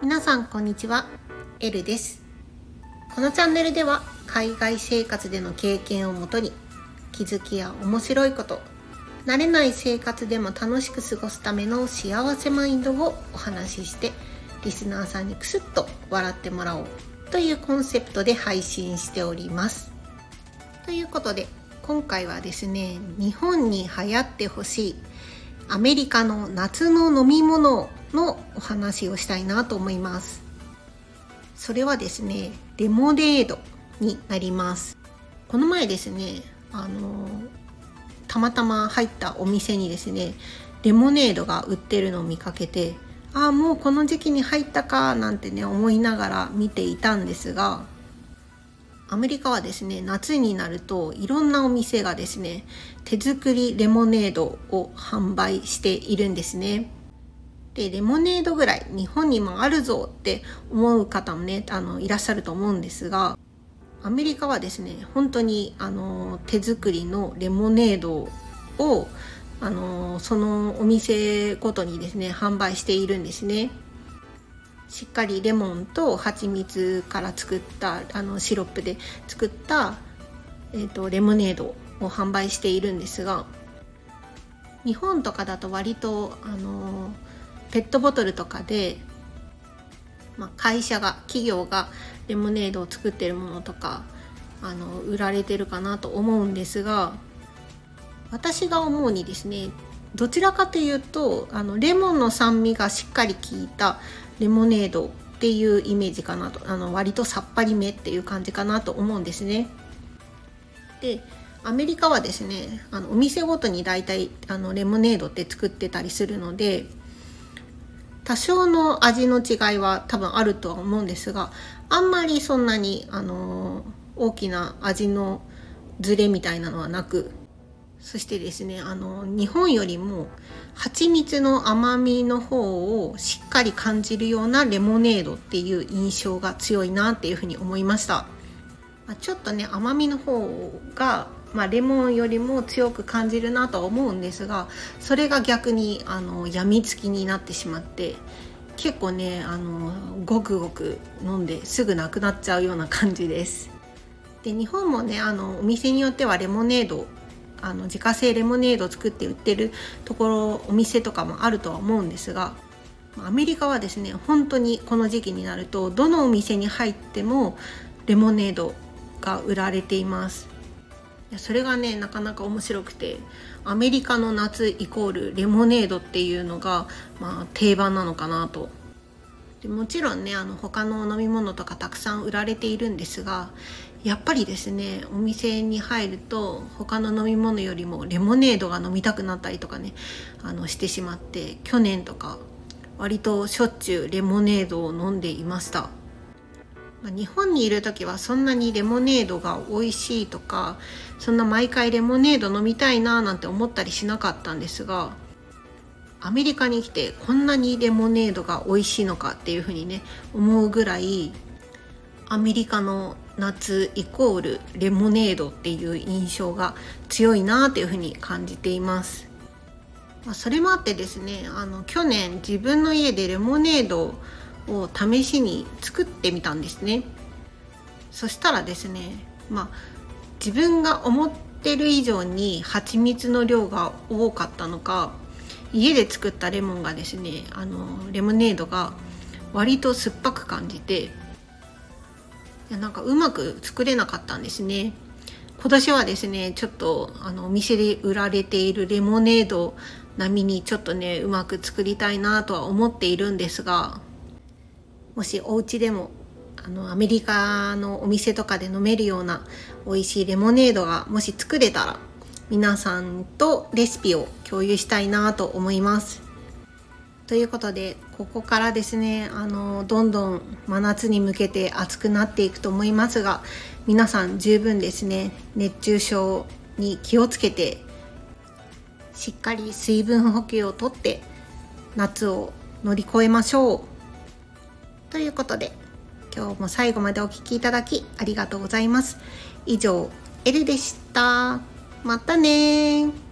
皆さんこんにちは、エルです。このチャンネルでは海外生活での経験をもとに気づきや面白いこと慣れない生活でも楽しく過ごすための幸せマインドをお話ししてリスナーさんにクスッと笑ってもらおうというコンセプトで配信しております。ということで今回はですね日本に流行ってほしいアメリカの夏の飲み物のお話をしたいなと思います。それはですねレモネードになります。この前ですねあのたまたま入ったお店にですねレモネードが売ってるのを見かけてああもうこの時期に入ったかなんてね思いながら見ていたんですがアメリカはですね夏になるといろんなお店がですね手作りレモネードを販売しているんですね。でレモネードぐらい日本にもあるぞって思う方もねあのいらっしゃると思うんですがアメリカはですね本当にあの手作りのレモネードをあのそのお店ごとにですね販売しているんですね。しっかりレモンと蜂蜜から作ったあのシロップで作った、えーと、レモネードを販売しているんですが日本とかだと割とあのペットボトルとかで、まあ、会社が企業がレモネードを作ってるものとかあの売られてるかなと思うんですが私が思うにですねどちらかというとあのレモンの酸味がしっかり効いたレモネードっていうイメージかなとあの割とさっぱりめっていう感じかなと思うんですね。でアメリカはですねあのお店ごとに大体あのレモネードって作ってたりするので多少の味の違いは多分あるとは思うんですがあんまりそんなにあの大きな味のズレみたいなのはなくそしてですねあの日本よりも蜂蜜の甘みの方をしっかり感じるようなレモネードっていう印象が強いなっていうふうに思いました、まあ、ちょっとね甘みの方が、まあ、レモンよりも強く感じるなとは思うんですがそれが逆にあの病みつきになってしまって結構ねあのごくごく飲んですぐなくなっちゃうような感じです。で日本もねあのお店によってはレモネードあの自家製レモネードを作って売ってるところお店とかもあるとは思うんですがアメリカはですね本当にこの時期になるとどのお店に入ってもレモネードが売られています。それがねなかなか面白くてアメリカの夏イコールレモネードっていうのが、まあ、定番なのかなと。でもちろんねあの他の飲み物とかたくさん売られているんですがやっぱりですねお店に入ると他の飲み物よりもレモネードが飲みたくなったりとかねあのしてしまって去年とか割としょっちゅうレモネードを飲んでいました、日本にいる時はそんなにレモネードが美味しいとかそんな毎回レモネード飲みたいななんて思ったりしなかったんですがアメリカに来てこんなにレモネードが美味しいのかっていうふうにね思うぐらいアメリカの夏イコールレモネードっていう印象が強いなっていうふうに感じています。それもあってですねあの去年自分の家でレモネードを試しに作ってみたんですね。そしたらですねまあ自分が思ってる以上に蜂蜜の量が多かったのか家で作ったレモンがですねあのレモネードが割と酸っぱく感じていやなんかうまく作れなかったんですね今年はですねちょっとあのお店で売られているレモネード並みにちょっとねうまく作りたいなとは思っているんですがもしお家でもあのアメリカのお店とかで飲めるような美味しいレモネードがもし作れたら皆さんとレシピを共有したいなと思います。ということでここからですねあのどんどん真夏に向けて暑くなっていくと思いますが皆さん十分ですね熱中症に気をつけてしっかり水分補給をとって夏を乗り越えましょう。ということで今日も最後までお聴きいただきありがとうございます。以上エルでした。またね